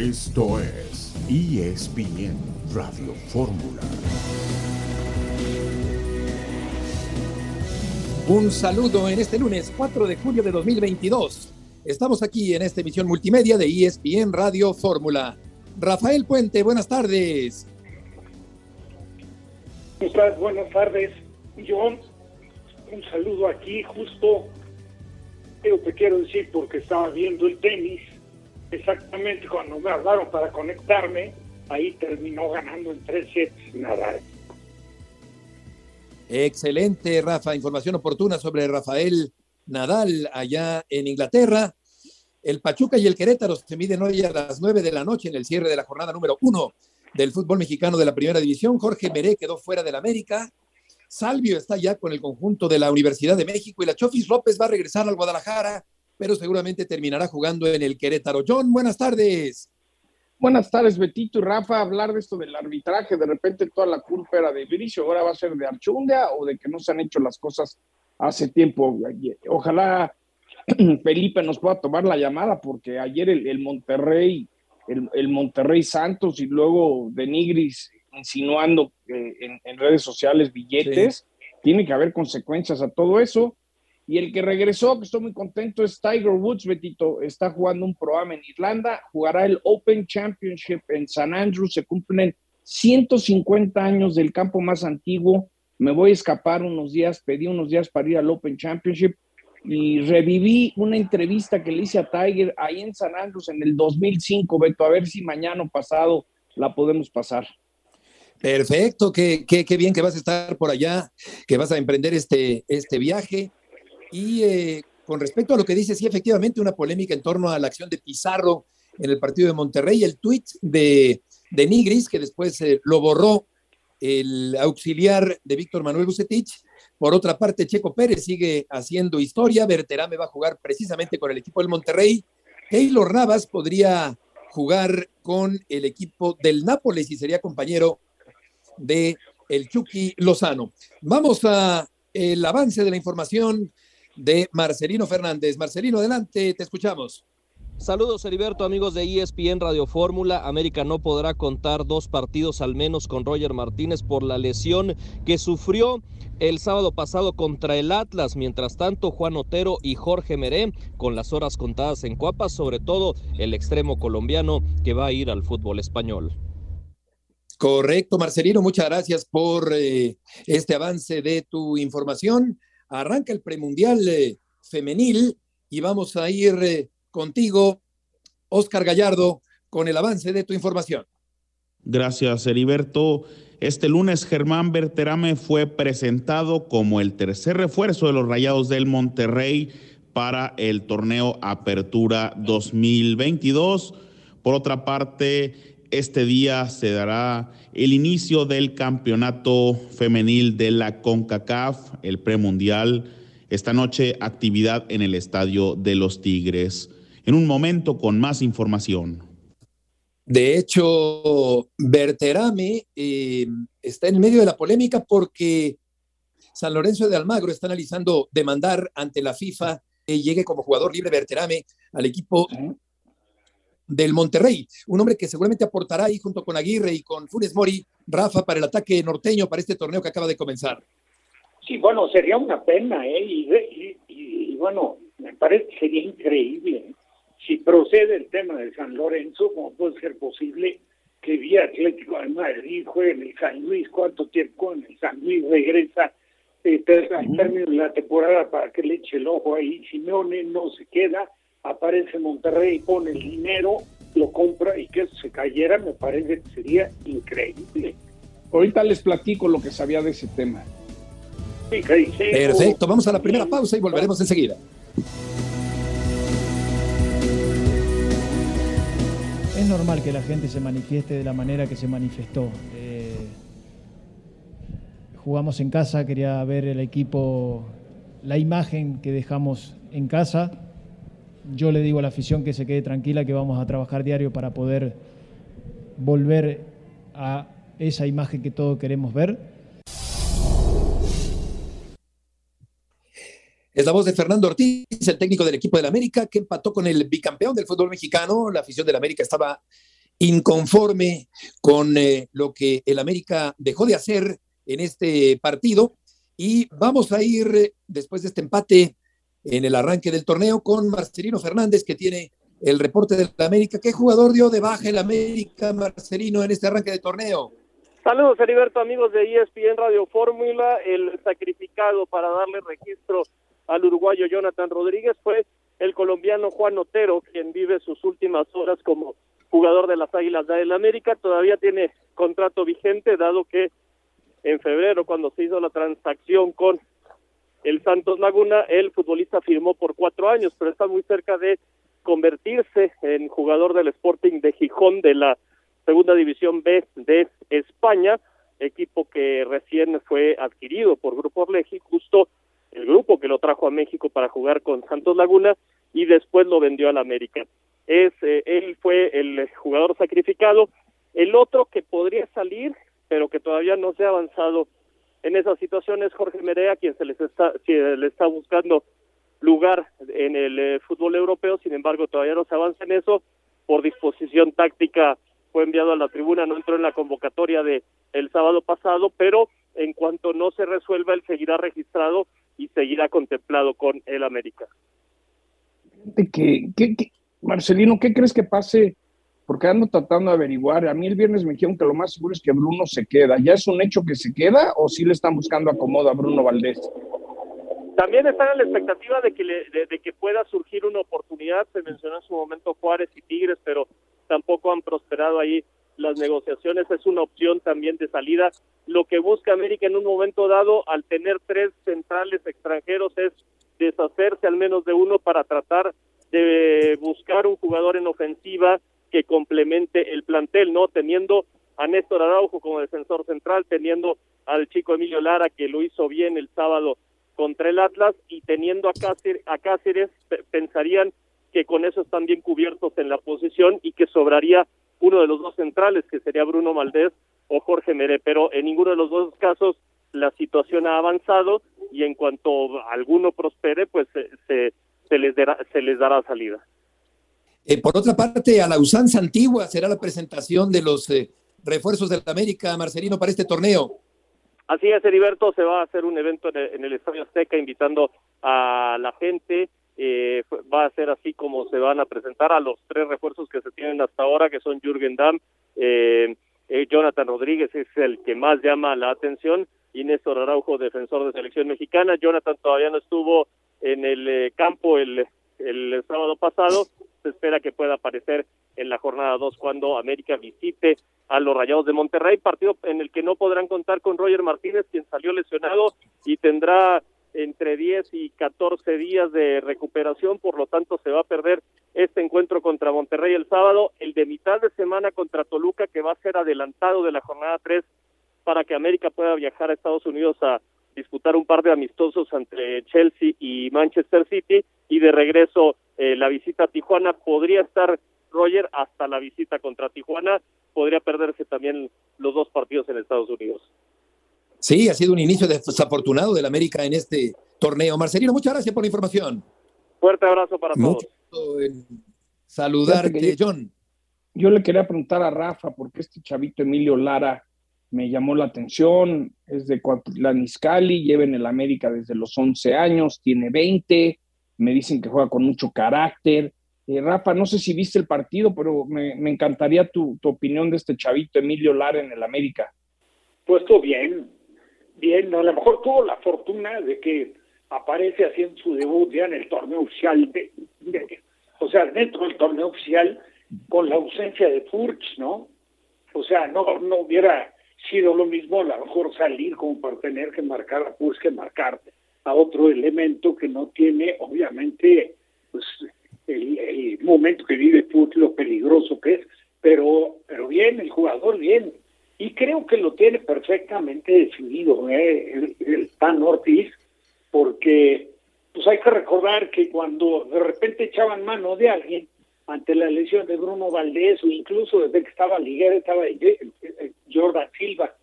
Esto es ESPN Radio Fórmula. Un saludo en este lunes 4 de julio de 2022. Estamos aquí en esta emisión multimedia de ESPN Radio Fórmula. Rafael Puente, buenas tardes. Buenas tardes, John. Un saludo aquí, justo, pero te quiero decir porque estaba viendo el tenis exactamente cuando me hablaron para conectarme, ahí terminó ganando en tres sets Nadal. Excelente, Rafa. Información oportuna sobre Rafael Nadal allá en Inglaterra. El Pachuca y el Querétaro se miden hoy a las nueve de la noche en el cierre de la jornada número uno del fútbol mexicano de la primera división. Jorge Meré quedó fuera del América. Salvio está ya con el conjunto de la Universidad de México y la Chofis López va a regresar al Guadalajara pero seguramente terminará jugando en el Querétaro. John, buenas tardes. Buenas tardes, Betito y Rafa. Hablar de esto del arbitraje, de repente toda la culpa era de Bricio, ahora va a ser de Archundia o de que no se han hecho las cosas hace tiempo. Ojalá Felipe nos pueda tomar la llamada, porque ayer el, Monterrey, el, Monterrey Santos y luego de Nigris insinuando eh, en, redes sociales billetes, tiene que haber consecuencias a todo eso. Y el que regresó, que estoy muy contento, es Tiger Woods, Betito. Está jugando un programa en Irlanda, jugará el Open Championship en San Andrews. Se cumplen 150 años del campo más antiguo. Me voy a escapar unos días, pedí unos días para ir al Open Championship y reviví una entrevista que le hice a Tiger ahí en San Andrews en el 2005, Beto, a ver si mañana o pasado la podemos pasar. Perfecto, qué, qué, qué, bien que vas a estar por allá, que vas a emprender este, este viaje. Y eh, con respecto a lo que dice, sí, efectivamente, una polémica en torno a la acción de Pizarro en el partido de Monterrey, el tuit de, de Nigris, que después eh, lo borró el auxiliar de Víctor Manuel Bucetich. Por otra parte, Checo Pérez sigue haciendo historia. Berterame va a jugar precisamente con el equipo del Monterrey. Keylor Navas podría jugar con el equipo del Nápoles y sería compañero de el Chucky Lozano. Vamos a el avance de la información de Marcelino Fernández. Marcelino, adelante, te escuchamos. Saludos Heriberto, amigos de ESPN Radio Fórmula. América no podrá contar dos partidos al menos con Roger Martínez por la lesión que sufrió el sábado pasado contra el Atlas. Mientras tanto, Juan Otero y Jorge Meré con las horas contadas en Cuapas, sobre todo el extremo colombiano que va a ir al fútbol español. Correcto, Marcelino, muchas gracias por eh, este avance de tu información arranca el premundial eh, femenil y vamos a ir eh, contigo, Oscar Gallardo, con el avance de tu información. Gracias, Heriberto. Este lunes Germán Berterame fue presentado como el tercer refuerzo de los Rayados del Monterrey para el torneo Apertura 2022. Por otra parte, este día se dará el inicio del campeonato femenil de la CONCACAF, el premundial. Esta noche, actividad en el Estadio de los Tigres. En un momento con más información. De hecho, Berterame eh, está en medio de la polémica porque San Lorenzo de Almagro está analizando demandar ante la FIFA que llegue como jugador libre Berterame al equipo del Monterrey, un hombre que seguramente aportará ahí junto con Aguirre y con Funes Mori, Rafa, para el ataque norteño para este torneo que acaba de comenzar. Sí, bueno, sería una pena, ¿eh? Y, bueno, me parece que sería increíble. ¿eh? Si procede el tema de San Lorenzo, ¿cómo puede ser posible que vía Atlético de Madrid juegue en el San Luis? ¿Cuánto tiempo en el San Luis regresa? Eh, al término de la temporada para que le eche el ojo ahí. Simeone no se queda aparece Monterrey, pone el dinero, lo compra y que se cayera, me parece que sería increíble. Ahorita les platico lo que sabía de ese tema. Perfecto, vamos a la primera pausa y volveremos enseguida. Es normal que la gente se manifieste de la manera que se manifestó. Eh, jugamos en casa, quería ver el equipo, la imagen que dejamos en casa yo le digo a la afición que se quede tranquila, que vamos a trabajar diario para poder volver a esa imagen que todos queremos ver. Es la voz de Fernando Ortiz, el técnico del equipo del América, que empató con el bicampeón del fútbol mexicano. La afición del América estaba inconforme con eh, lo que el América dejó de hacer en este partido. Y vamos a ir eh, después de este empate en el arranque del torneo con Marcelino Fernández, que tiene el reporte del América. ¿Qué jugador dio de baja el América, Marcelino, en este arranque de torneo? Saludos, Heriberto, amigos de ESPN Radio Fórmula. El sacrificado para darle registro al uruguayo Jonathan Rodríguez fue el colombiano Juan Otero, quien vive sus últimas horas como jugador de las Águilas del América. Todavía tiene contrato vigente, dado que en febrero, cuando se hizo la transacción con el Santos Laguna, el futbolista firmó por cuatro años, pero está muy cerca de convertirse en jugador del Sporting de Gijón de la Segunda División B de España, equipo que recién fue adquirido por Grupo Orleji, justo el grupo que lo trajo a México para jugar con Santos Laguna y después lo vendió al América. Es eh, él fue el jugador sacrificado, el otro que podría salir, pero que todavía no se ha avanzado en esa situación es Jorge Merea, quien se les está, se le está buscando lugar en el eh, fútbol europeo, sin embargo todavía no se avanza en eso, por disposición táctica fue enviado a la tribuna, no entró en la convocatoria de el sábado pasado, pero en cuanto no se resuelva, él seguirá registrado y seguirá contemplado con el América. ¿Qué, Marcelino, ¿qué crees que pase? Porque ando tratando de averiguar. A mí el viernes me dijeron que lo más seguro es que Bruno se queda. ¿Ya es un hecho que se queda o sí le están buscando acomodo a Bruno Valdés? También están en la expectativa de que, de, que pueda surgir una oportunidad. Se mencionó en su momento Juárez y Tigres, pero tampoco han prosperado ahí las negociaciones. Es una opción también de salida. Lo que busca América en un momento dado, al tener tres centrales extranjeros, es deshacerse al menos de uno para tratar de buscar un jugador en ofensiva complemente el plantel, ¿no? Teniendo a Néstor Araujo como defensor central, teniendo al chico Emilio Lara que lo hizo bien el sábado contra el Atlas y teniendo a Cáceres, a Cáceres pensarían que con eso están bien cubiertos en la posición y que sobraría uno de los dos centrales, que sería Bruno Maldés o Jorge Meré, pero en ninguno de los dos casos la situación ha avanzado y en cuanto alguno prospere, pues se, se, les, se les dará salida. Eh, por otra parte, a la usanza antigua será la presentación de los eh, refuerzos del América, Marcelino, para este torneo. Así es, Heriberto, se va a hacer un evento en el, Estadio Azteca invitando a la gente. Eh, va a ser así como se van a presentar a los tres refuerzos que se tienen hasta ahora, que son Jürgen Damm, eh, eh, Jonathan Rodríguez es el que más llama la atención, y Néstor Araujo, defensor de selección mexicana. Jonathan todavía no estuvo en el campo el, el sábado pasado, se espera que pueda aparecer en la jornada 2 cuando América visite a los Rayados de Monterrey, partido en el que no podrán contar con Roger Martínez, quien salió lesionado y tendrá entre 10 y 14 días de recuperación, por lo tanto se va a perder este encuentro contra Monterrey el sábado, el de mitad de semana contra Toluca, que va a ser adelantado de la jornada 3 para que América pueda viajar a Estados Unidos a disputar un par de amistosos entre Chelsea y Manchester City y de regreso eh, la visita a Tijuana podría estar Roger hasta la visita contra Tijuana. Podría perderse también los dos partidos en Estados Unidos. Sí, ha sido un inicio desafortunado del América en este torneo. Marcelino, muchas gracias por la información. Fuerte abrazo para todos. saludarte, John. Yo le quería preguntar a Rafa, porque este chavito Emilio Lara me llamó la atención, es de Cuautitlán Izcalli, lleva en el América desde los 11 años, tiene 20, me dicen que juega con mucho carácter, eh, Rafa, no sé si viste el partido, pero me, encantaría tu, opinión de este chavito Emilio Lara en el América. Puesto bien, bien, a lo mejor tuvo la fortuna de que aparece haciendo su debut ya en el torneo oficial, o sea, dentro del torneo oficial, con la ausencia de Furch, ¿no? O sea, no, no hubiera sido lo mismo a lo mejor salir como para tener que marcar a Furch que marcar a otro elemento que no tiene, obviamente, pues el, momento que vive Put, lo peligroso que es, pero, pero bien, el jugador bien. Y creo que lo tiene perfectamente definido ¿eh? el, el Tan Ortiz, porque pues hay que recordar que cuando de repente echaban mano de alguien ante la lesión de Bruno Valdés o incluso desde que estaba Liguera estaba Jordan Silva.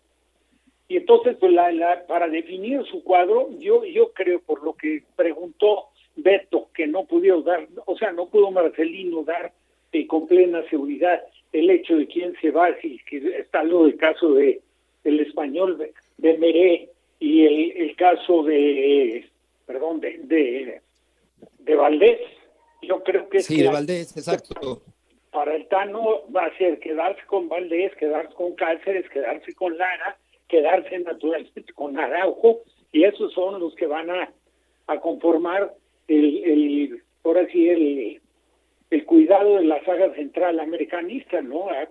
Y entonces, pues la, para definir su cuadro, yo, yo creo, por lo que preguntó Beto, que no pudo dar, o sea, no pudo Marcelino dar y con plena seguridad el hecho de quién se va, si que está lo del caso de el español de, de Meré y el, el caso de, perdón, de, de, de Valdés. Yo creo que... Sí, de Valdés, exacto. Para el Tano va a ser quedarse con Valdés, quedarse con Cáceres, quedarse con Lara, quedarse naturalmente con Araujo, y esos son los que van a, a conformar el, el, por así el, el cuidado de la saga central americanista, ¿no? Ah,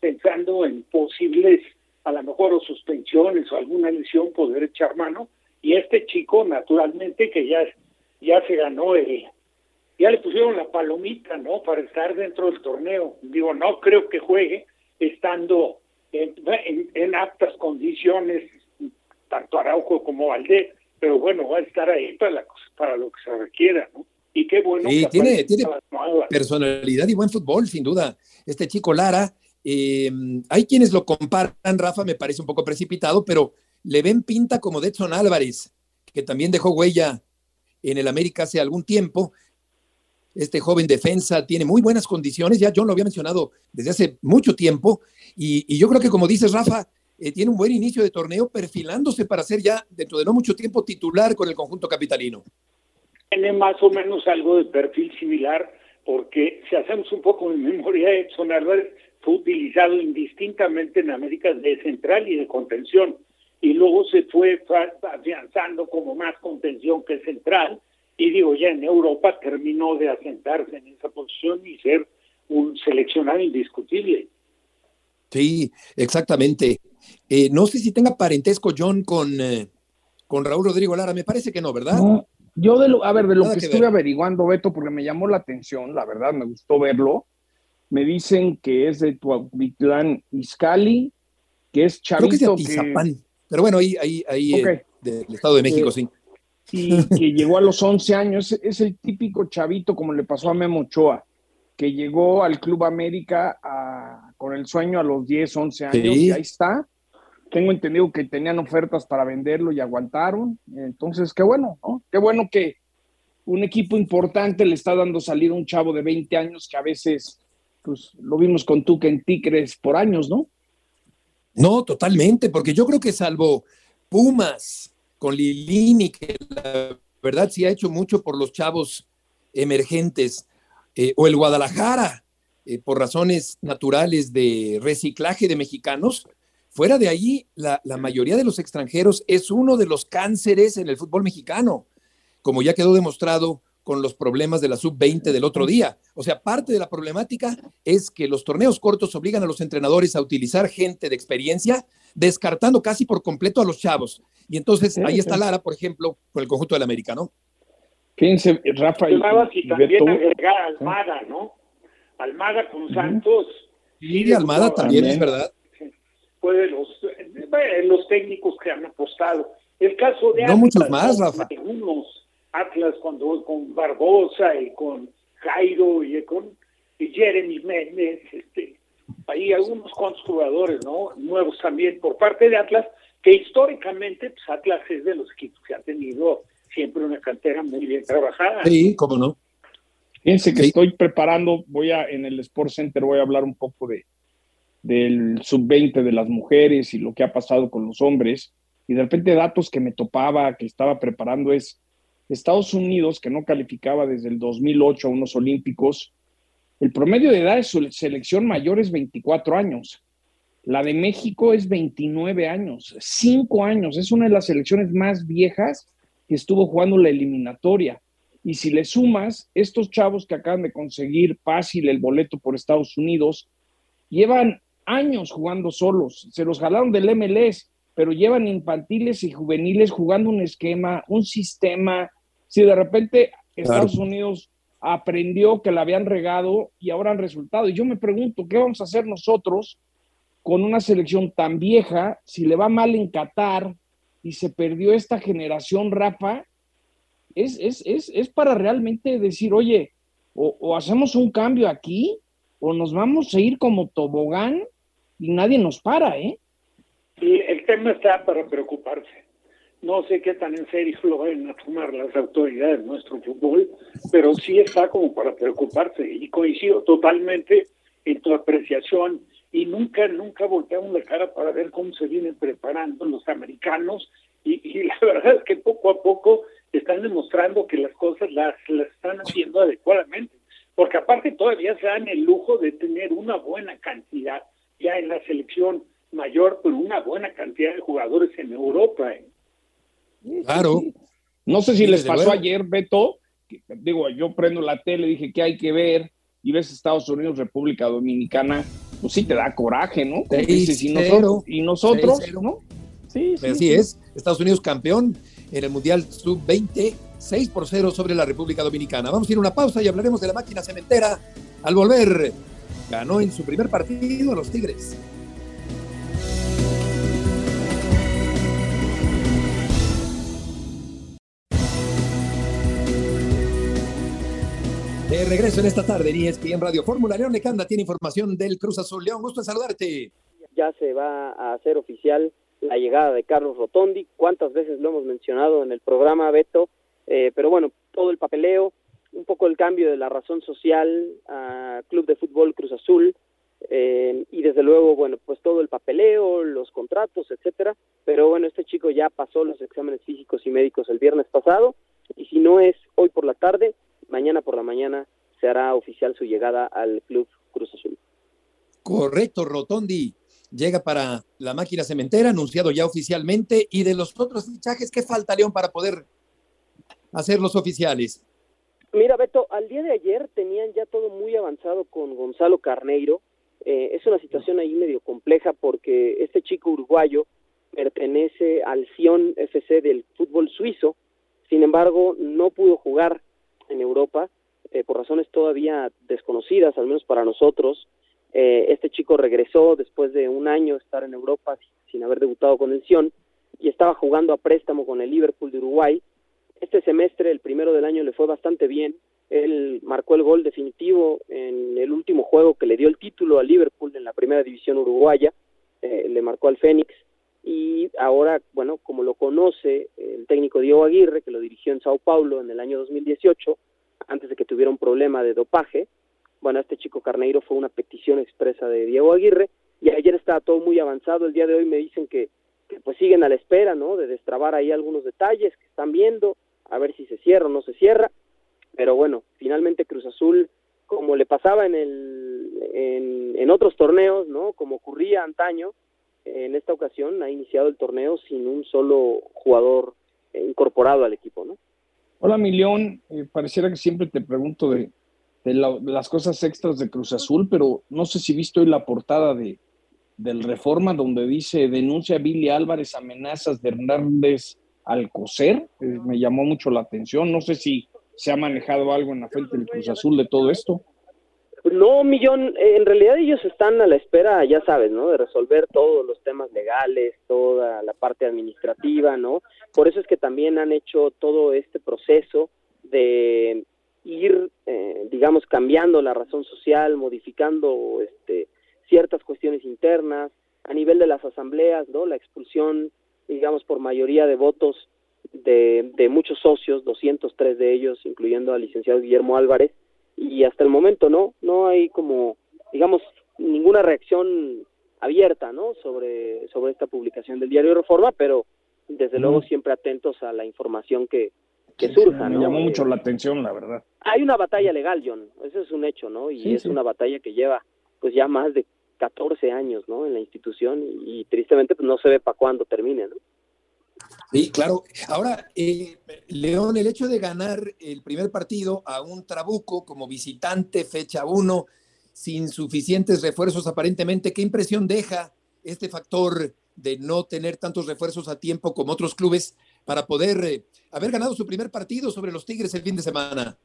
pensando en posibles, a lo mejor, o suspensiones o alguna lesión, poder echar mano. Y este chico, naturalmente, que ya, ya se ganó el, ya le pusieron la palomita, ¿no? Para estar dentro del torneo. Digo, no creo que juegue estando en, en, aptas condiciones, tanto Araujo como Valdés, pero bueno, va a estar ahí para, para lo que se requiera, ¿no? Y qué bueno. Sí, tiene, tiene personalidad y buen fútbol, sin duda. Este chico Lara, eh, hay quienes lo comparan, Rafa, me parece un poco precipitado, pero le ven pinta como de Edson Álvarez, que también dejó huella en el América hace algún tiempo. Este joven defensa tiene muy buenas condiciones, ya John lo había mencionado desde hace mucho tiempo, y, yo creo que como dices, Rafa, eh, tiene un buen inicio de torneo perfilándose para ser ya dentro de no mucho tiempo titular con el conjunto capitalino. Tiene más o menos algo de perfil similar, porque si hacemos un poco de memoria, Edson Álvarez fue utilizado indistintamente en América de central y de contención, y luego se fue afianzando como más contención que central, y digo, ya en Europa terminó de asentarse en esa posición y ser un seleccionado indiscutible. Sí, exactamente. Eh, no sé si tenga parentesco John con, eh, con Raúl Rodrigo Lara, me parece que no, ¿verdad? No, yo de lo, a ver, de lo que, estuve averiguando, Beto, porque me llamó la atención, la verdad, me gustó verlo. Me dicen que es de Tuapitlán Izcali, que es Chavito. que Pero bueno, ahí, ahí, ahí eh, del Estado de México, sí. Y que llegó a los 11 años. Es el típico chavito, como le pasó a Memo Ochoa, que llegó al Club América con el sueño a los 10, 11 años, y ahí está tengo entendido que tenían ofertas para venderlo y aguantaron. Entonces, qué bueno, ¿no? Qué bueno que un equipo importante le está dando salida a un chavo de 20 años que a veces, pues, lo vimos con tú que en Tigres por años, ¿no? No, totalmente, porque yo creo que salvo Pumas con Lilini, que la verdad sí ha hecho mucho por los chavos emergentes, eh, o el Guadalajara, eh, por razones naturales de reciclaje de mexicanos, Fuera de ahí, la, mayoría de los extranjeros es uno de los cánceres en el fútbol mexicano, como ya quedó demostrado con los problemas de la sub-20 del otro día. O sea, parte de la problemática es que los torneos cortos obligan a los entrenadores a utilizar gente de experiencia, descartando casi por completo a los chavos. Y entonces ahí está Lara, por ejemplo, con el conjunto del América, ¿no? Fíjense, Rafa. Y, también agregar a Almada, ¿no? Almada con Santos. Sí, Almada también, es verdad fue los, los técnicos que han apostado. El caso de no muchos más, Rafa. Algunos Atlas cuando con Barbosa y con Jairo y con Jeremy Méndez, este, hay algunos cuantos jugadores, ¿no? Nuevos también por parte de Atlas, que históricamente pues Atlas es de los equipos que ha tenido siempre una cantera muy bien trabajada. Sí, cómo no. Fíjense que estoy preparando, voy a, en el Sport Center voy a hablar un poco de, del sub-20 de las mujeres y lo que ha pasado con los hombres. Y de repente datos que me topaba, que estaba preparando es Estados Unidos, que no calificaba desde el 2008 a unos olímpicos, el promedio de edad de su selección mayor es 24 años. La de México es 29 años, 5 años. Es una de las selecciones más viejas que estuvo jugando la eliminatoria. Y si le sumas estos chavos que acaban de conseguir fácil el boleto por Estados Unidos, llevan años jugando solos, se los jalaron del MLS, pero llevan infantiles y juveniles jugando un esquema, un sistema. Si de repente Estados Unidos aprendió que la habían regado y ahora han resultado. Y yo me pregunto, ¿qué vamos a hacer nosotros con una selección tan vieja si le va mal en Qatar y se perdió esta generación, Rafa? Es, es, es, es para realmente decir, oye, o, o hacemos un cambio aquí o nos vamos a ir como tobogán y nadie nos para, ¿eh? Sí, el tema está para preocuparse. No sé qué tan en serio lo vayan a tomar las autoridades de nuestro fútbol, pero sí está como para preocuparse. Y coincido totalmente en tu apreciación. Y nunca, nunca volteamos la cara para ver cómo se vienen preparando los americanos. Y, la verdad es que poco a poco están demostrando que las cosas las, las están haciendo adecuadamente, porque aparte todavía se dan el lujo de tener una buena cantidad ya en la selección mayor, pero una buena cantidad de jugadores en Europa. Claro. No sé si les pasó luego. ayer, Beto, que, digo, yo prendo la tele, dije que hay que ver, y ves Estados Unidos, República Dominicana, pues sí te da coraje, ¿no? Como dices, y nosotros, y nosotros. ¿no? Sí, sí. Así es, Estados Unidos campeón en el Mundial Sub-20, 6 por 0 sobre la República Dominicana. Vamos a ir a una pausa y hablaremos de la máquina cementera. Al volver, ganó en su primer partido a los Tigres. De regreso en esta tarde en ESPN Radio Fórmula. León Lecanda tiene información del Cruz Azul. León, gusto en saludarte. ya se va a hacer oficial la llegada de Carlos Rotondi. ¿Cuántas veces lo hemos mencionado en el programa, Beto? Eh, pero bueno, todo el papeleo, un poco el cambio de la razón social a Club de Fútbol Cruz Azul eh, y desde luego, bueno, pues todo el papeleo, los contratos, etcétera. Pero bueno, este chico ya pasó los exámenes físicos y médicos el viernes pasado y si no es hoy por la tarde, mañana por la mañana se hará oficial su llegada al Club Cruz Azul. Correcto, Rotondi llega para la máquina cementera, anunciado ya oficialmente. Y de los otros fichajes, ¿qué falta, León, para poder hacerlos oficiales? Mira, Beto, al día de ayer tenían ya todo muy avanzado con Gonzalo Carneiro. Eh, es una situación ahí medio compleja porque este chico uruguayo pertenece al Sion FC del fútbol suizo. Sin embargo, no pudo jugar en Europa eh, por razones todavía desconocidas, al menos para nosotros. Eh, este chico regresó después de un año estar en Europa sin haber debutado con el Sion y estaba jugando a préstamo con el Liverpool de Uruguay. Este semestre, el primero del año, le fue bastante bien. Él marcó el gol definitivo en el último juego que le dio el título al Liverpool en la primera división uruguaya. Eh, le marcó al Fénix y ahora, bueno, como lo conoce el técnico Diego Aguirre, que lo dirigió en Sao Paulo en el año 2018, antes de que tuviera un problema de dopaje, bueno, este chico Carneiro fue una petición expresa de Diego Aguirre y ayer estaba todo muy avanzado. El día de hoy me dicen que, que pues siguen a la espera, ¿no? De destrabar ahí algunos detalles que están viendo, a ver si se cierra o no se cierra. Pero bueno, finalmente Cruz Azul, como le pasaba en, el, en, en otros torneos, ¿no? Como ocurría antaño, en esta ocasión ha iniciado el torneo sin un solo jugador eh, incorporado al equipo, ¿no? Hola, mi León. Eh, pareciera que siempre te pregunto de, de, la- de las cosas extras de Cruz Azul, pero no sé si viste hoy la portada de, del Reforma donde dice denuncia Billy Álvarez amenazas de Hernández Alcocer. Eh, me llamó mucho la atención. No sé si se ha manejado algo en la frente del Cruz Azul de todo esto. No, Millón, eh, en realidad ellos están a la espera, ya sabes, ¿no? De resolver todos los temas legales, toda la parte administrativa, ¿no? Por eso es que también han hecho todo este proceso de ir, eh, digamos, cambiando la razón social, modificando este, ciertas cuestiones internas, a nivel de las asambleas, ¿no? La expulsión, digamos, por mayoría de votos de, de muchos socios, 203 de ellos, incluyendo al licenciado Guillermo Álvarez, y hasta el momento no, no hay como, digamos, ninguna reacción abierta, ¿no? Sobre, sobre esta publicación del diario Reforma, pero desde luego siempre atentos a la información que, que surja, Me ¿no? llamó Eh, mucho la atención, la verdad. hay una batalla legal, John, eso es un hecho, ¿no? Y Sí, es sí. una batalla que lleva pues ya más de 14 años, ¿no? En la institución y, y tristemente pues no se ve para cuándo termine, ¿no? Sí, claro. Ahora, eh, León, el hecho de ganar el primer partido a un Trabuco como visitante, fecha 1, sin suficientes refuerzos aparentemente, ¿qué impresión deja este factor de no tener tantos refuerzos a tiempo como otros clubes para poder eh, haber ganado su primer partido sobre los Tigres el fin de semana?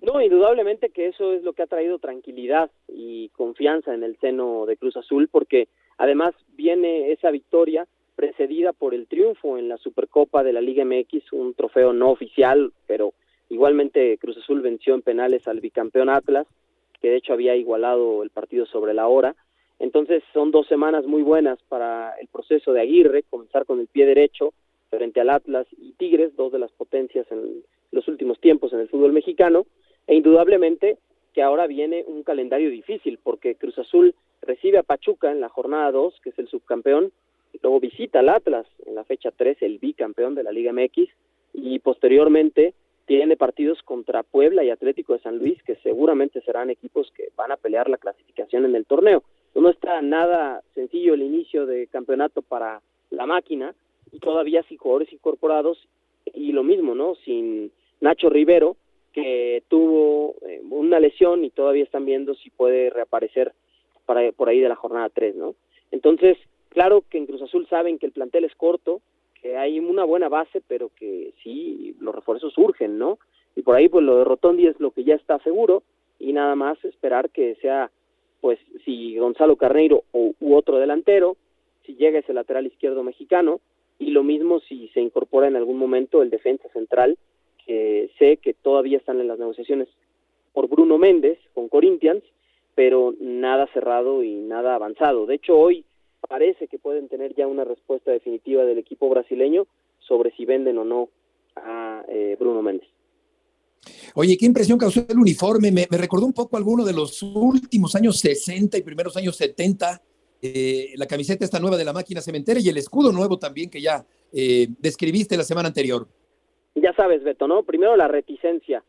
No, indudablemente que eso es lo que ha traído tranquilidad y confianza en el seno de Cruz Azul, porque además viene esa victoria precedida por el triunfo en la Supercopa de la Liga MX, un trofeo no oficial, pero igualmente Cruz Azul venció en penales al bicampeón Atlas, que de hecho había igualado el partido sobre la hora. Entonces son dos semanas muy buenas para el proceso de Aguirre, comenzar con el pie derecho frente al Atlas y Tigres, dos de las potencias en los últimos tiempos en el fútbol mexicano, e indudablemente que ahora viene un calendario difícil, porque Cruz Azul recibe a Pachuca en la jornada 2, que es el subcampeón, luego visita al Atlas en la fecha 3, el bicampeón de la Liga MX, y posteriormente tiene partidos contra Puebla y Atlético de San Luis, que seguramente serán equipos que van a pelear la clasificación en el torneo. No está nada sencillo el inicio de campeonato para la máquina, y todavía sin jugadores incorporados, y lo mismo, ¿no? Sin Nacho Rivero, que tuvo eh, una lesión y todavía están viendo si puede reaparecer para, por ahí de la jornada 3, ¿no? Entonces, claro que en Cruz Azul saben que el plantel es corto, que hay una buena base, pero que sí, los refuerzos surgen, ¿no? Y por ahí, pues lo de Rotondi es lo que ya está seguro, y nada más esperar que sea, pues, si Gonzalo Carneiro u otro delantero, si llega ese lateral izquierdo mexicano, y lo mismo si se incorpora en algún momento el defensa central, que sé que todavía están en las negociaciones por Bruno Méndez con Corinthians, pero nada cerrado y nada avanzado. De hecho, hoy parece que pueden tener ya una respuesta definitiva del equipo brasileño sobre si venden o no a eh, Bruno Méndez. Oye, qué impresión causó el uniforme. Me, recordó un poco alguno de los últimos años 60 y primeros años 70. Eh, la camiseta esta nueva de la máquina cementera y el escudo nuevo también que ya eh, describiste la semana anterior ya sabes, Beto, ¿no? Primero la reticencia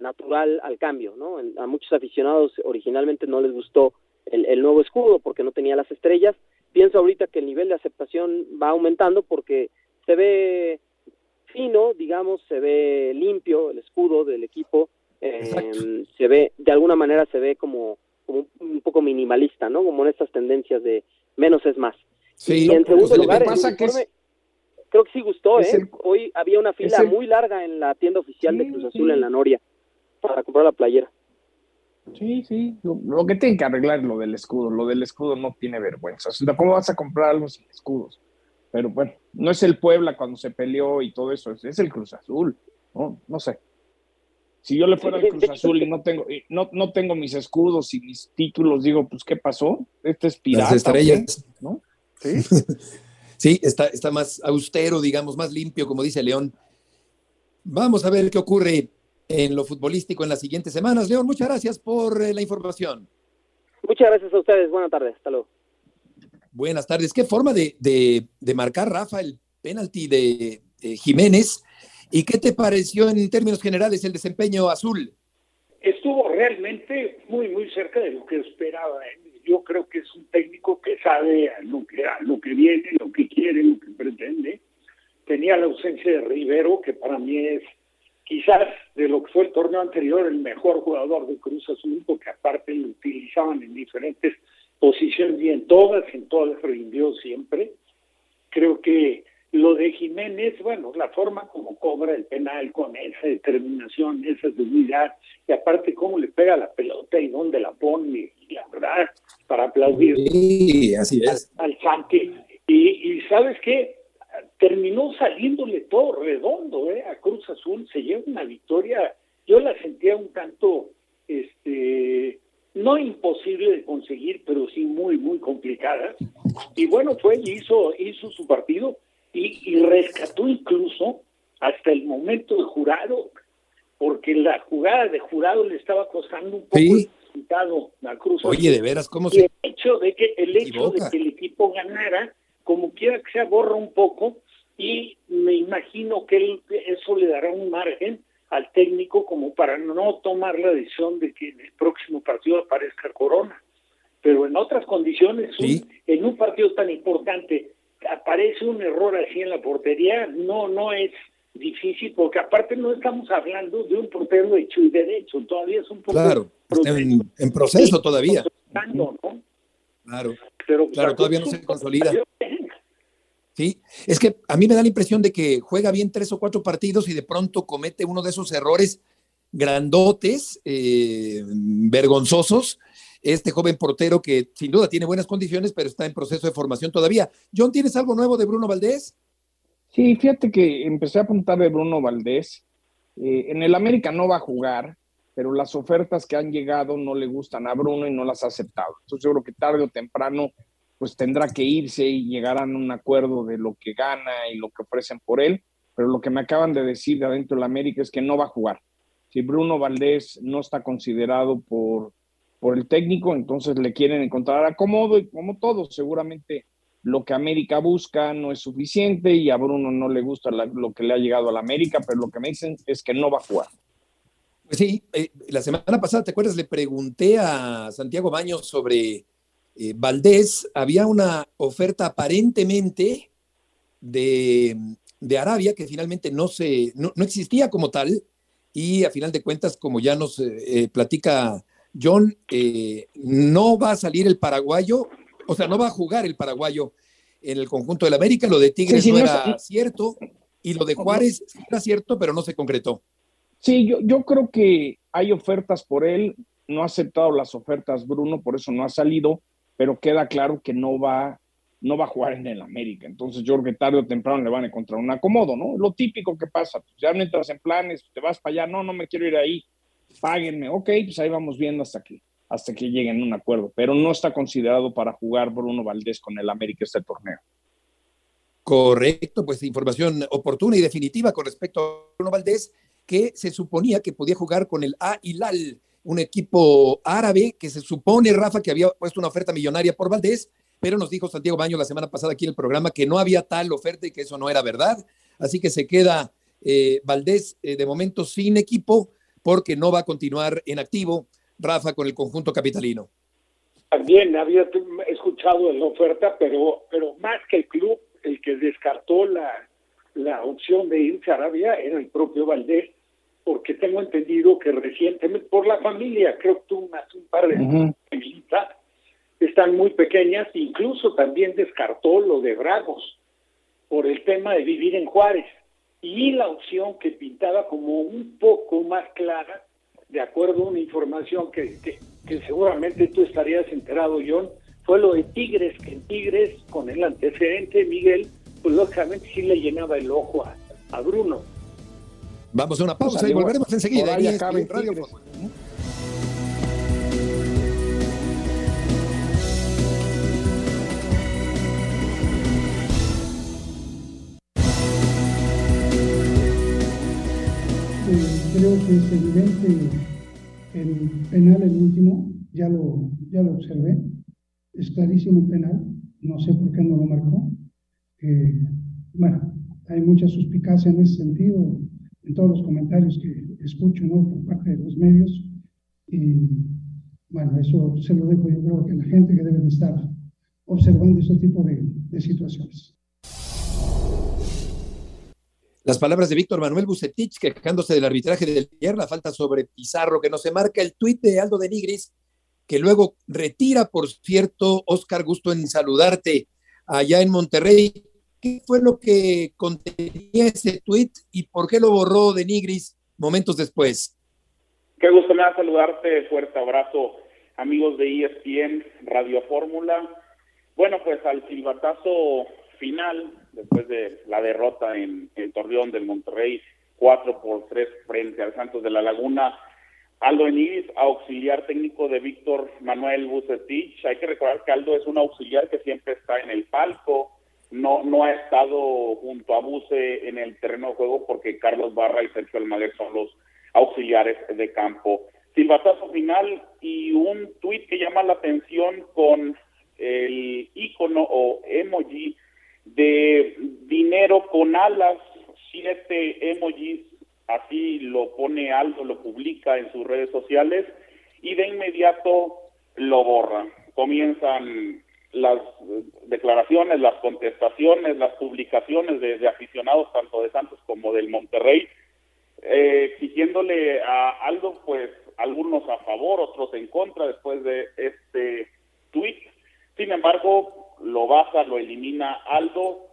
natural al cambio, ¿no? A muchos aficionados originalmente no les gustó el, nuevo escudo porque no tenía las estrellas. Pienso ahorita que el nivel de aceptación va aumentando porque se ve fino, digamos, se ve limpio el escudo del equipo, eh, se ve, de alguna manera se ve como, un poco minimalista, ¿no? Como en estas tendencias de menos es más. Sí, y en segundo lugar, pasa que creo que sí gustó, ¿eh? Hoy había una fila muy larga en la tienda oficial de Cruz Azul en la Noria para comprar la playera. Sí, sí. Lo, que tienen que arreglar es lo del escudo. Lo del escudo no tiene vergüenza. ¿Cómo vas a comprar algo sin escudos? Pero bueno, no es el Puebla cuando se peleó y todo eso, es, el Cruz Azul. No, no sé. Si yo le fuera al Cruz Azul y no tengo, no, no tengo mis escudos y mis títulos, digo, pues, ¿qué pasó? Este es pirata. Las estrellas. ¿no? Sí. Sí, está, está más austero, digamos, más limpio, como dice León. Vamos a ver qué ocurre en lo futbolístico en las siguientes semanas. León, muchas gracias por eh, la información. Muchas gracias a ustedes. Buenas tardes. Hasta luego. Buenas tardes. ¿Qué forma de, de, marcar, Rafa, el penalti de, Jiménez? ¿Y qué te pareció en términos generales el desempeño azul? Estuvo realmente muy, muy cerca de lo que esperaba. ¿eh? yo creo que es un técnico que sabe lo que, lo que viene, lo que quiere, lo que pretende. Tenía la ausencia de Rivero, que para mí es quizás de lo que fue el torneo anterior el mejor jugador de Cruz Azul, porque aparte lo utilizaban en diferentes posiciones y en todas, en todas rindió siempre. Creo que lo de Jiménez, bueno, la forma como cobra el penal con esa determinación, esa seguridad, y aparte cómo le pega la pelota y dónde la pone, y la verdad, para aplaudir sí, así es. al, Santi. Y, sabes qué, terminó saliéndole todo redondo ¿eh? a Cruz Azul, se lleva una victoria, yo la sentía un tanto, este, no imposible de conseguir, pero sí muy, muy complicada. Y bueno, fue y hizo, hizo su partido y, rescató incluso hasta el momento de jurado, porque la jugada de jurado le estaba costando un poco el resultado a Cruz. Oye, de veras, ¿cómo se.? El hecho de que el hecho de que el equipo ganara, como quiera que se borra un poco, y me imagino que eso le dará un margen al técnico como para no tomar la decisión de que en el próximo partido aparezca Corona. Pero en otras condiciones, en un partido tan importante aparece un error así en la portería, no, no es difícil, porque aparte no estamos hablando de un portero hecho y derecho, todavía es un portero. Claro, en, proceso todavía. ¿no? Claro, Pero, claro, todavía no se consolida. Sí, es que a mí me da la impresión de que juega bien tres o cuatro partidos y de pronto comete uno de esos errores grandotes, eh, vergonzosos, este joven portero que sin duda tiene buenas condiciones, pero está en proceso de formación todavía. John, ¿tienes algo nuevo de Bruno Valdés? Sí, fíjate que empecé a apuntar de Bruno Valdés. Eh, en el América no va a jugar, pero las ofertas que han llegado no le gustan a Bruno y no las ha aceptado. Entonces yo creo que tarde o temprano pues tendrá que irse y llegarán a un acuerdo de lo que gana y lo que ofrecen por él. Pero lo que me acaban de decir de adentro de la América es que no va a jugar. Si Bruno Valdés no está considerado por, por el técnico, entonces le quieren encontrar acomodo y como todo, seguramente lo que América busca no es suficiente y a Bruno no le gusta lo que le ha llegado a la América, pero lo que me dicen es que no va a jugar. Pues sí, eh, la semana pasada, ¿te acuerdas? Le pregunté a Santiago Baños sobre eh, Valdés. Había una oferta aparentemente de, Arabia que finalmente no, se, no, existía como tal y a final de cuentas, como ya nos eh, platica John, no va a salir el paraguayo o sea, no va a jugar el paraguayo en el conjunto del América. Lo de Tigres no, era cierto y lo de Juárez era cierto, pero no se concretó. Sí, yo, yo creo que hay ofertas por él. No ha aceptado las ofertas Bruno, por eso no ha salido, pero queda claro que no va, no va a jugar en el América. Entonces yo creo que tarde o temprano le van a encontrar un acomodo, ¿no? Lo típico que pasa, pues ya no entras en planes, te vas para allá, no, no me quiero ir ahí, páguenme, ok, pues ahí vamos viendo hasta aquí hasta que lleguen a un acuerdo, pero no está considerado para jugar Bruno Valdés con el América este torneo. Correcto, pues información oportuna y definitiva con respecto a Bruno Valdés, que se suponía que podía jugar con el A Hilal, un equipo árabe que se supone, Rafa, que había puesto una oferta millonaria por Valdés, pero nos dijo Santiago Baño la semana pasada aquí en el programa que no había tal oferta y que eso no era verdad. Así que se queda eh, Valdés eh, de momento sin equipo porque no va a continuar en activo Rafa, con el conjunto capitalino. También había escuchado la oferta, pero, pero más que el club, el que descartó la, la opción de irse a Arabia era el propio Valdés, porque tengo entendido que recientemente, por la familia, creo que tú más un par de uh están muy pequeñas, incluso también descartó lo de Bragos, por el tema de vivir en Juárez. Y la opción que pintaba como un poco más clara de acuerdo a una información que, seguramente tú estarías enterado, John, fue lo de Tigres, que en Tigres, con el antecedente, Miguel, pues lógicamente sí le llenaba el ojo a, Bruno. Vamos a una pausa y volveremos enseguida. Ahí Radio creo que es evidente el penal, el último, ya lo, ya lo observé, es clarísimo el penal, no sé por qué no lo marcó. Eh, bueno, hay mucha suspicacia en ese sentido, en todos los comentarios que escucho ¿no? por parte de los medios, y bueno, eso se lo dejo yo creo que la gente que debe de estar observando ese tipo de, de situaciones. Las palabras de Víctor Manuel Bucetich quejándose del arbitraje del ayer, la falta sobre Pizarro, que no se marca el tuit de Aldo de Nigris, que luego retira, por cierto, Oscar, gusto en saludarte allá en Monterrey. ¿Qué fue lo que contenía ese tuit y por qué lo borró de Nigris momentos después? Qué gusto me da saludarte, fuerte abrazo, amigos de ESPN Radio Fórmula. Bueno, pues al silbatazo final después de la derrota en el Torreón del Monterrey, 4 por 3 frente al Santos de la Laguna. Aldo Enigris, auxiliar técnico de Víctor Manuel Bucetich. Hay que recordar que Aldo es un auxiliar que siempre está en el palco, no, no ha estado junto a Buce en el terreno de juego porque Carlos Barra y Sergio Almaguer son los auxiliares de campo. Silbatazo final y un tuit que llama la atención con el icono o emoji de dinero con alas, siete emojis, así lo pone Aldo, lo publica en sus redes sociales y de inmediato lo borra. Comienzan las declaraciones, las contestaciones, las publicaciones de, aficionados tanto de Santos como del Monterrey, eh, exigiéndole a Aldo, pues algunos a favor, otros en contra después de este tweet. Sin embargo, lo baja, lo elimina Aldo.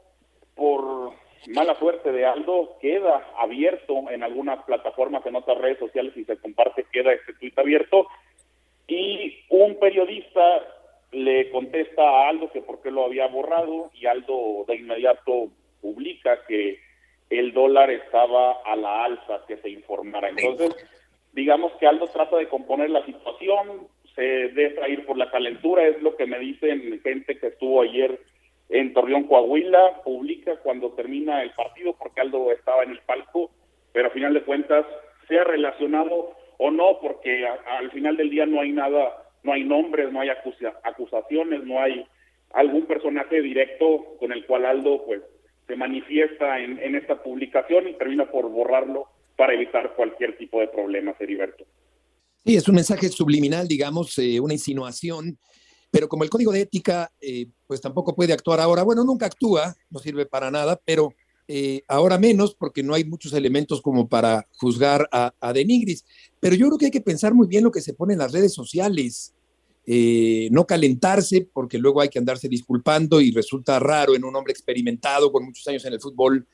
Por mala suerte de Aldo, queda abierto en algunas plataformas, en otras redes sociales y se comparte, queda este tuit abierto. Y un periodista le que por qué lo había borrado y Aldo de inmediato publica que el dólar estaba a la alza, que se informara. Entonces, digamos que Aldo trata de componer la situación, se deja ir por la calentura, es lo que me dicen gente que estuvo ayer en Torreón, Coahuila, publica cuando termina el partido, porque Aldo estaba en el palco, pero a final de cuentas, sea relacionado o no, porque al final del día no hay nada, no hay nombres, no hay acusaciones, no hay algún personaje directo con el cual Aldo pues se manifiesta en, en esta publicación y termina por borrarlo para evitar cualquier tipo de problema, Heriberto. Sí, es un mensaje subliminal, digamos, eh, una insinuación, pero como el código de ética, eh, pues tampoco puede actuar ahora. Bueno, nunca actúa, no sirve para nada, pero eh, ahora menos porque no hay muchos elementos como para juzgar a, a Denigris. Pero yo creo que hay que pensar muy bien lo que se pone en las redes sociales. No calentarse, porque luego hay que andarse disculpando y resulta raro en un hombre experimentado con muchos años en el fútbol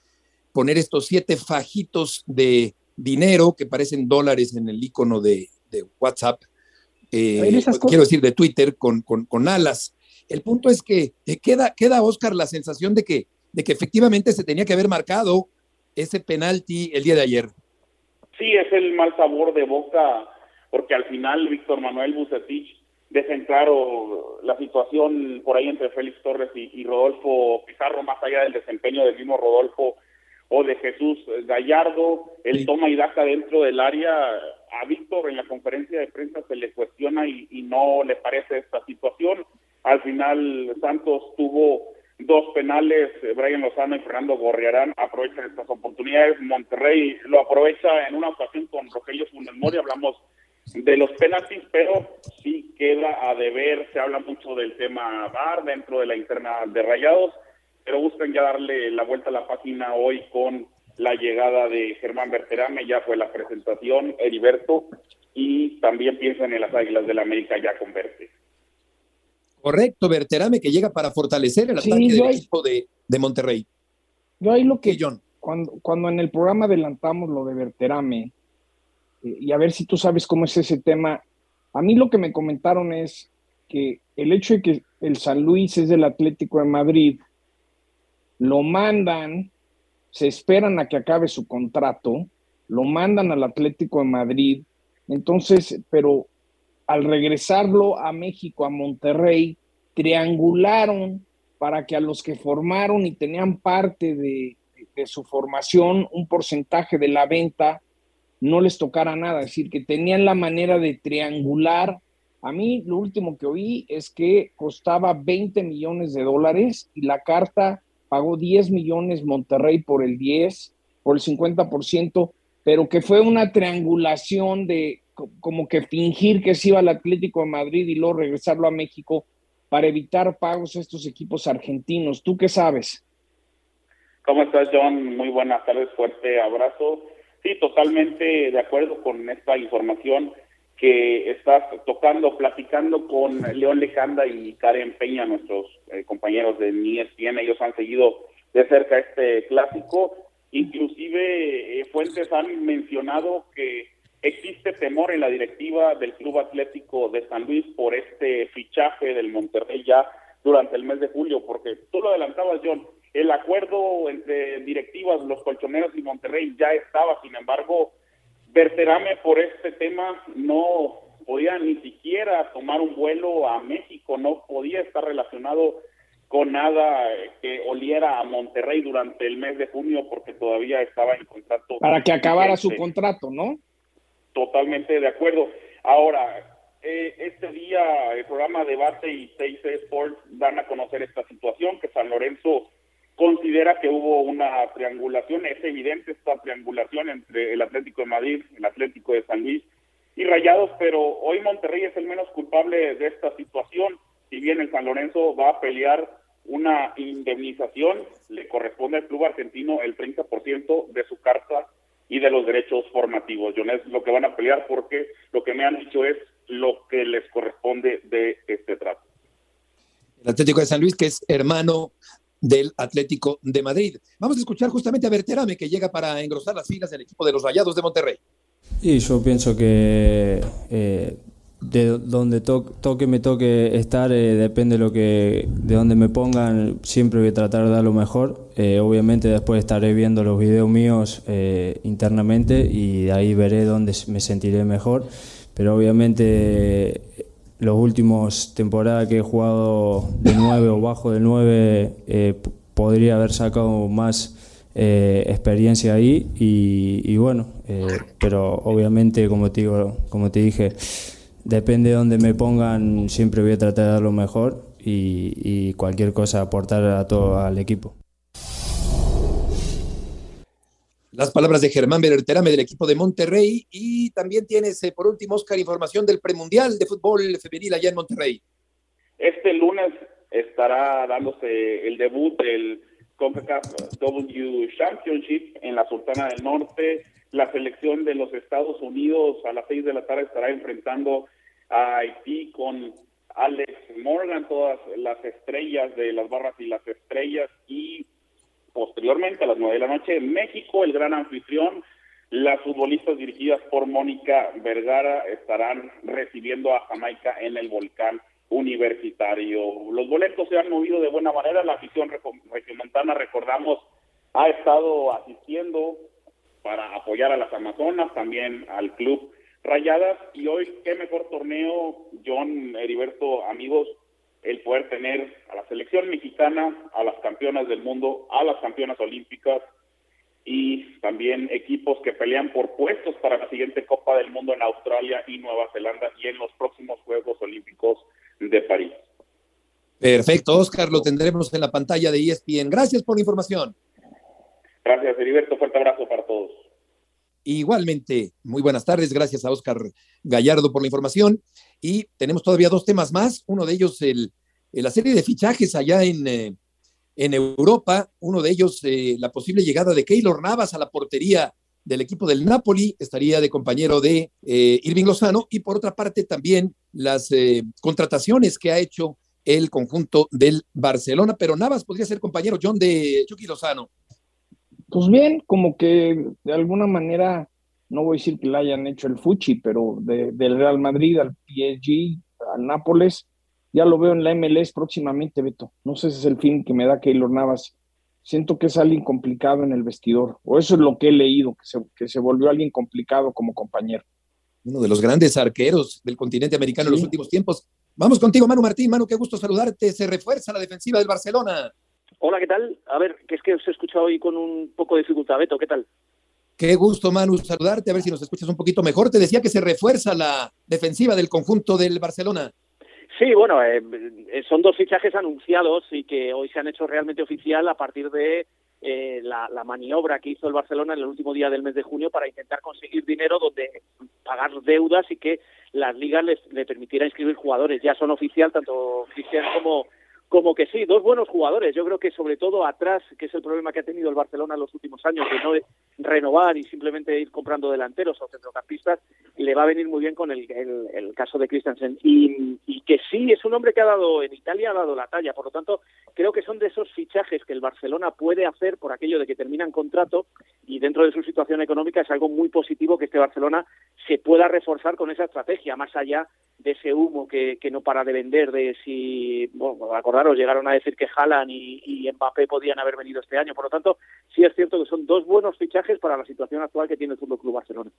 poner estos siete fajitos de dinero que parecen dólares en el icono de, WhatsApp, eh, quiero decir de Twitter, con, con, alas. El punto es que eh, queda, queda, Oscar, la sensación de que, de que efectivamente se tenía que haber marcado ese penalti el día de ayer. Sí, es el mal sabor de boca, porque al final Víctor Manuel Bucetich deja en claro la situación por ahí entre Félix Torres y, y Rodolfo Pizarro, más allá del desempeño del mismo Rodolfo o de Jesús Gallardo, el toma y daca dentro del área. A Víctor en la conferencia de prensa se le cuestiona y, no le parece esta situación. Al final Santos tuvo dos penales, Brian Lozano y Fernando Gorriarán aprovechan estas oportunidades. Monterrey lo aprovecha en una ocasión con Rogelio Funes Mori, hablamos de los penaltis, pero sí queda a deber, se habla mucho del tema VAR dentro de la interna de Rayados pero buscan ya darle la vuelta a la página hoy con la llegada de Germán Berterame, ya fue la presentación, Heriberto, y también piensan en las Águilas del la América ya con Verte. Correcto, Berterame que llega para fortalecer el ataque del equipo de, Monterrey. Yo ahí lo que, John? Cuando, cuando en el programa adelantamos lo de Berterame, y a ver si tú sabes cómo es ese tema, a mí lo que me comentaron es que el hecho de que el San Luis es del Atlético de Madrid, lo mandan, se esperan a que acabe su contrato, lo mandan al Atlético de Madrid, entonces, pero al regresarlo a México, a Monterrey, triangularon para que a los que formaron y tenían parte de, su formación, un porcentaje de la venta, no les tocara nada, es decir, que tenían la manera de triangular. A mí lo último que oí es que costaba 20 millones de dólares y la carta pagó 10 millones Monterrey por el 10, por el 50%, pero que fue una triangulación de como que fingir que se iba al Atlético de Madrid y luego regresarlo a México para evitar pagos a estos equipos argentinos. ¿Tú qué sabes? ¿Cómo estás, John? Muy buenas tardes, fuerte abrazo. Sí, totalmente de acuerdo con esta información que estás tocando, platicando con León Lecanda y Karen Peña, nuestros eh, compañeros de ESPN. Ellos han seguido de cerca este clásico. Inclusive eh, fuentes han mencionado que existe temor en la directiva del Club Atlético de San Luis por este fichaje del Monterrey ya durante el mes de julio, porque tú lo adelantabas, John, el acuerdo entre directivas, los colchoneros y Monterrey ya estaba, sin embargo, Berterame por este tema no podía ni siquiera tomar un vuelo a México, no podía estar relacionado con nada que oliera a Monterrey durante el mes de junio porque todavía estaba en contrato. Para que acabara su contrato, ¿no? Totalmente de acuerdo. Ahora, eh, este día el programa Debate y 6 Sports dan a conocer esta situación que San Lorenzo considera que hubo una triangulación, es evidente esta triangulación entre el Atlético de Madrid, el Atlético de San Luis y Rayados, pero hoy Monterrey es el menos culpable de esta situación, si bien el San Lorenzo va a pelear una indemnización, le corresponde al club argentino el 30% de su carta y de los derechos formativos. Yo es lo que van a pelear porque lo que me han dicho es lo que les corresponde de este trato. El Atlético de San Luis, que es hermano del Atlético de Madrid. Vamos a escuchar justamente a Berterame que llega para engrosar las filas del equipo de los Rayados de Monterrey. Y yo pienso que eh, de donde toque me toque estar, eh, depende de lo que, de donde me pongan, siempre voy a tratar de dar lo mejor. Eh, obviamente después estaré viendo los videos míos internamente y ahí veré dónde me sentiré mejor. Pero obviamente los últimos temporadas que he jugado de 9 o bajo de 9 podría haber sacado más experiencia ahí y, bueno, pero obviamente como te digo, como te dije, depende de donde me pongan, siempre voy a tratar de dar lo mejor y, cualquier cosa aportar a todo al equipo. Las palabras de Germán Berterame del equipo de Monterrey y también tienes eh, por último, Oscar, información del premundial de fútbol femenil allá en Monterrey. Este lunes estará dándose el debut del CONCACAF W Championship en la Sultana del Norte. La selección de los Estados Unidos a las seis de la tarde estará enfrentando a Haití con Alex Morgan, todas las estrellas de las barras y las estrellas, y posteriormente a las nueve de la noche, México, el gran anfitrión, las futbolistas dirigidas por Mónica Vergara estarán recibiendo a Jamaica en el volcán universitario. Los boletos se han movido de buena manera, la afición regiomontana, recordamos, ha estado asistiendo para apoyar a las Amazonas, también al club Rayadas y hoy qué mejor torneo, John Heriberto, amigos, el poder tener a la selección mexicana, a las campeonas del mundo, a las campeonas olímpicas y también equipos que pelean por puestos para la siguiente Copa del Mundo en Australia y Nueva Zelanda y en los próximos Juegos Olímpicos de París. Perfecto, Oscar, lo tendremos en la pantalla de ESPN. Gracias por la información. Gracias, Heriberto. Fuerte abrazo para todos. Igualmente, muy buenas tardes. Gracias a Oscar Gallardo por la información. Y tenemos todavía dos temas más. Uno de ellos, el, la serie de fichajes allá en, eh, Europa. Uno de ellos, eh, la posible llegada de Keylor Navas a la portería del equipo del Napoli. Estaría de compañero de eh, Irving Lozano. Y por otra parte, también las contrataciones que ha hecho el conjunto del Barcelona. Pero Navas podría ser compañero, John, de Chucky Lozano. Pues bien, como que de alguna manera, no voy a decir que le hayan hecho el Fuchi, pero del Real Madrid al PSG, al Nápoles, ya lo veo en la MLS próximamente, Beto. No sé si es el fin que me da Keylor Navas. Siento que es alguien complicado en el vestidor, o eso es lo que he leído, que se, que se volvió alguien complicado como compañero. Uno de los grandes arqueros del continente americano en los últimos tiempos. Vamos contigo, Manu Martín. Manu, qué gusto saludarte. Se refuerza la defensiva del Barcelona. Hola, ¿qué tal? A ver, que es que os he escuchado hoy con un poco de dificultad. Beto, ¿qué tal? Qué gusto, Manu, saludarte, a ver si nos escuchas un poquito mejor. Te decía que se refuerza la defensiva del conjunto del Barcelona. Sí, bueno, eh, son dos fichajes anunciados y que hoy se han hecho realmente oficial a partir de eh, la, maniobra que hizo el Barcelona en el último día del mes de junio para intentar conseguir dinero donde pagar deudas y que las ligas le permitieran inscribir jugadores. Ya son oficial tanto Cristian como como que sí, dos buenos jugadores. Yo creo que sobre todo atrás, que es el problema que ha tenido el Barcelona en los últimos años, de no renovar y simplemente ir comprando delanteros o centrocampistas, le va a venir muy bien con el, caso de Christensen. Y, y, que sí, es un hombre que ha dado, en Italia ha dado la talla. Por lo tanto, creo que son de esos fichajes que el Barcelona puede hacer por aquello de que terminan contrato y dentro de su situación económica es algo muy positivo que este Barcelona se pueda reforzar con esa estrategia, más allá de ese humo que, que no para de vender, de si, bueno, acordaros, llegaron a decir que Haaland y, y Mbappé podían haber venido este año. Por lo tanto, sí es cierto que son dos buenos fichajes para la situación actual que tiene el Fútbol Club Barcelona.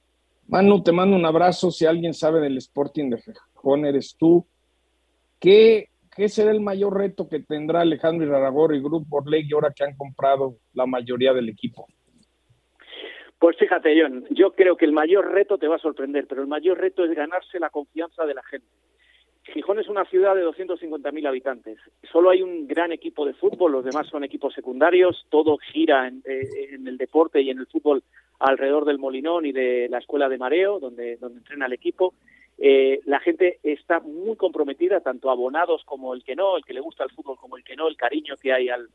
Manu, te mando un abrazo. Si alguien sabe del Sporting de Gijón, eres tú. ¿Qué, ¿Qué será el mayor reto que tendrá Alejandro Iraragor y Grupo Borley ahora que han comprado la mayoría del equipo? Pues fíjate, John, yo creo que el mayor reto te va a sorprender, pero el mayor reto es ganarse la confianza de la gente. Gijón es una ciudad de 250.000 habitantes. Solo hay un gran equipo de fútbol, los demás son equipos secundarios, todo gira en, eh, el deporte y en el fútbol alrededor del Molinón y de la escuela de mareo, donde, donde entrena el equipo. Eh, la gente está muy comprometida, tanto abonados como el que no, el que le gusta el fútbol como el que no, el cariño que hay al,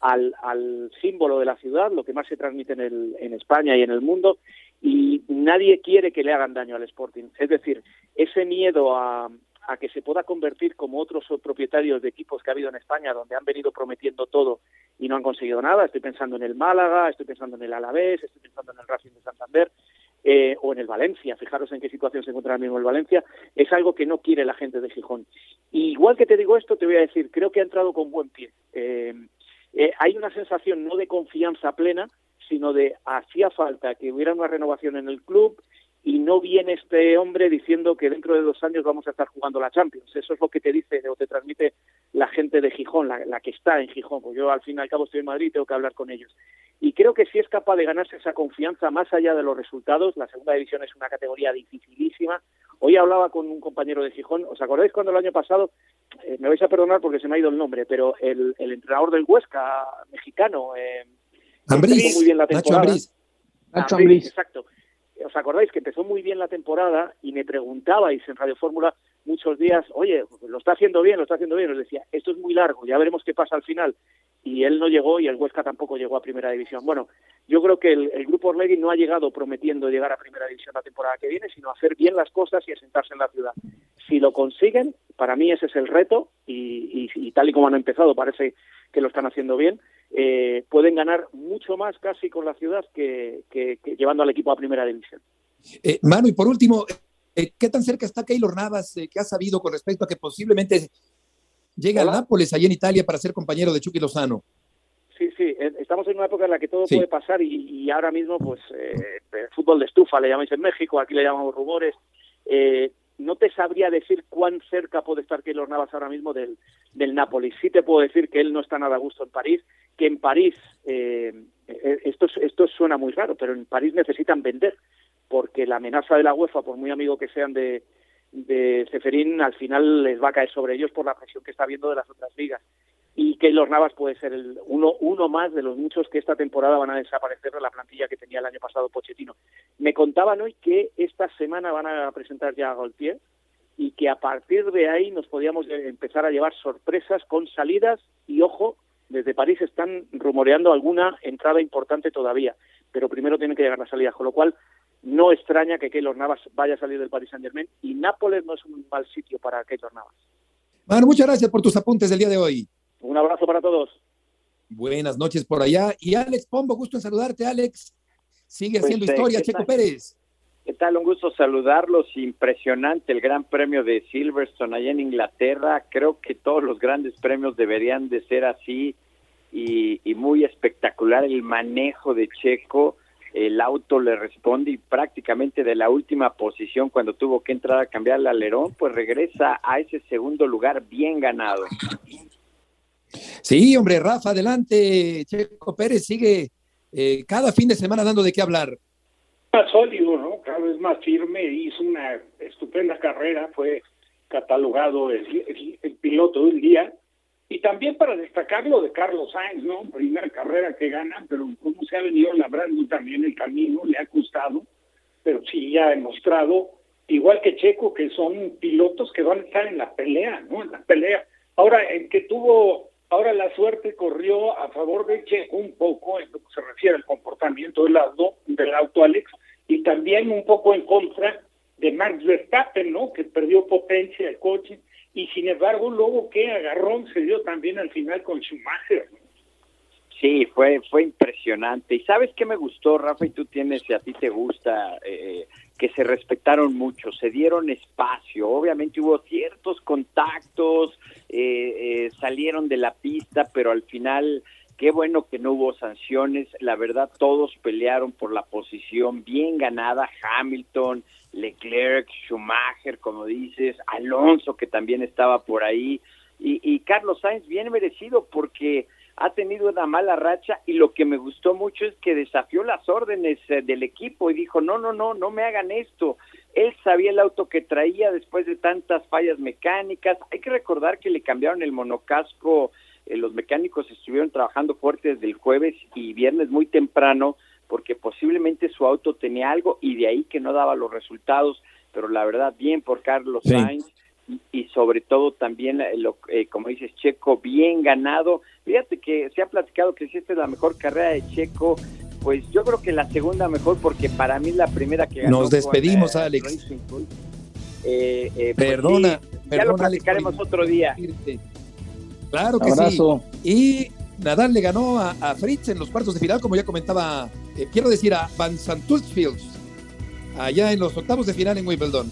al, al símbolo de la ciudad, lo que más se transmite en, el, en España y en el mundo, y nadie quiere que le hagan daño al Sporting. Es decir, ese miedo a, a que se pueda convertir como otros propietarios de equipos que ha habido en España, donde han venido prometiendo todo y no han conseguido nada. Estoy pensando en el Málaga, estoy pensando en el Alavés, estoy pensando en el Racing de Santander eh, o en el Valencia. Fijaros en qué situación se encuentra ahora mismo el Valencia. Es algo que no quiere la gente de Gijón. igual que te digo esto, te voy a decir, creo que ha entrado con buen pie. Eh, eh, hay una sensación no de confianza plena, sino de hacía falta que hubiera una renovación en el club y no viene este hombre diciendo que dentro de dos años vamos a estar jugando la Champions. Eso es lo que te dice o te transmite la gente de Gijón, la, que está en Gijón. Pues yo al fin y al cabo estoy en Madrid y tengo que hablar con ellos. Y creo que si es capaz de ganarse esa confianza más allá de los resultados, la segunda división es una categoría dificilísima. Hoy hablaba con un compañero de Gijón, ¿os acordáis cuando el año pasado, eh, me vais a perdonar porque se me ha ido el nombre, pero el, entrenador del Huesca, mexicano, eh, muy bien la temporada. Nacho Ambriz. Exacto ¿Os acordáis que empezó muy bien la temporada y me preguntabais en Radio Fórmula muchos días, oye, lo está haciendo bien, lo está haciendo bien? Os decía, esto es muy largo, ya veremos qué pasa al final. Y él no llegó y el Huesca tampoco llegó a Primera División. Bueno, yo creo que el, Grupo Orlegui no ha llegado prometiendo llegar a Primera División la temporada que viene, sino hacer bien las cosas y asentarse en la ciudad. Si lo consiguen, para mí ese es el reto y, y tal y como han empezado parece que lo están haciendo bien eh, pueden ganar mucho más casi con la ciudad que, llevando al equipo a primera división. Eh, Manu, y por último, eh, ¿qué tan cerca está Keylor Navas? Eh, ¿Qué ha sabido con respecto a que posiblemente llegue a Nápoles, allí en Italia, para ser compañero de Chucky Lozano? Sí, sí, estamos en una época en la que todo puede pasar y, ahora mismo, pues, el fútbol de estufa le llamáis en México, aquí le llamamos rumores. No te sabría decir cuán cerca puede estar Keylor Navas ahora mismo del, del Nápoles. Sí te puedo decir que él no está nada a gusto en París que en París, eh, eh, esto, esto suena muy raro, pero en París necesitan vender, porque la amenaza de la UEFA, por muy amigo que sean de, de Ceferín, al final les va a caer sobre ellos por la presión que está habiendo de las otras ligas. Y que los Navas puede ser el, uno, uno más de los muchos que esta temporada van a desaparecer de la plantilla que tenía el año pasado Pochettino. Me contaban hoy que esta semana van a presentar ya a Gaultier y que a partir de ahí nos podíamos empezar a llevar sorpresas con salidas y, ojo, desde París están rumoreando alguna entrada importante todavía, pero primero tienen que llegar las salidas, con lo cual no extraña que Keylor Navas vaya a salir del Paris Saint Germain y Nápoles no es un mal sitio para Keylor Navas. Bueno, muchas gracias por tus apuntes del día de hoy. Un abrazo para todos. Buenas noches por allá. Y Alex Pombo, gusto en saludarte, Alex. Sigue haciendo pues, eh, historia, Checo Pérez. ¿Qué tal? Un gusto saludarlos. Impresionante el Gran Premio de Silverstone allá en Inglaterra. Creo que todos los grandes premios deberían de ser así y, muy espectacular el manejo de Checo. El auto le responde y prácticamente de la última posición cuando tuvo que entrar a cambiar el alerón, pues regresa a ese segundo lugar bien ganado. Sí, hombre, Rafa, adelante. Checo Pérez sigue eh, cada fin de semana dando de qué hablar más sólido, ¿no? Cada vez más firme, hizo una estupenda carrera, fue catalogado el, piloto del día. Y también para destacar lo de Carlos Sainz, ¿no? Primera carrera que gana, pero como se ha venido labrando también el camino, le ha costado, pero sí ya ha demostrado, igual que Checo, que son pilotos que van a estar en la pelea, ¿no? En la pelea. Ahora, el que tuvo Ahora la suerte corrió a favor de Checo un poco en lo que se refiere al comportamiento del auto, del auto Alex, y también un poco en contra de Max Verstappen, ¿no? Que perdió potencia el coche, y sin embargo luego que agarrón se dio también al final con Schumacher, ¿no? Sí, fue, fue impresionante. ¿Y sabes qué me gustó, Rafa? Y tú tienes, si a ti te gusta, eh, que se respetaron mucho, se dieron espacio. Obviamente hubo ciertos contactos, eh, eh, salieron de la pista, pero al final, qué bueno que no hubo sanciones. La verdad, todos pelearon por la posición bien ganada. Hamilton, Leclerc, Schumacher, como dices, Alonso, que también estaba por ahí. Y, y Carlos Sainz, bien merecido, porque ha tenido una mala racha y lo que me gustó mucho es que desafió las órdenes eh, del equipo y dijo, no, no, no, no me hagan esto. Él sabía el auto que traía después de tantas fallas mecánicas. Hay que recordar que le cambiaron el monocasco, eh, los mecánicos estuvieron trabajando fuerte desde el jueves y viernes muy temprano porque posiblemente su auto tenía algo y de ahí que no daba los resultados, pero la verdad, bien por Carlos Sainz y sobre todo también, eh, lo, eh, como dices, Checo, bien ganado. Fíjate que se ha platicado que si esta es la mejor carrera de Checo, pues yo creo que la segunda mejor, porque para mí la primera que ganó. Nos despedimos, Alex. Eh, pues perdona, ya lo platicaremos otro día. Claro que sí. Y Nadal le ganó a, Fritz en los cuartos de final, como ya comentaba, quiero decir, a Van Santulsfield, allá en los octavos de final en Wimbledon.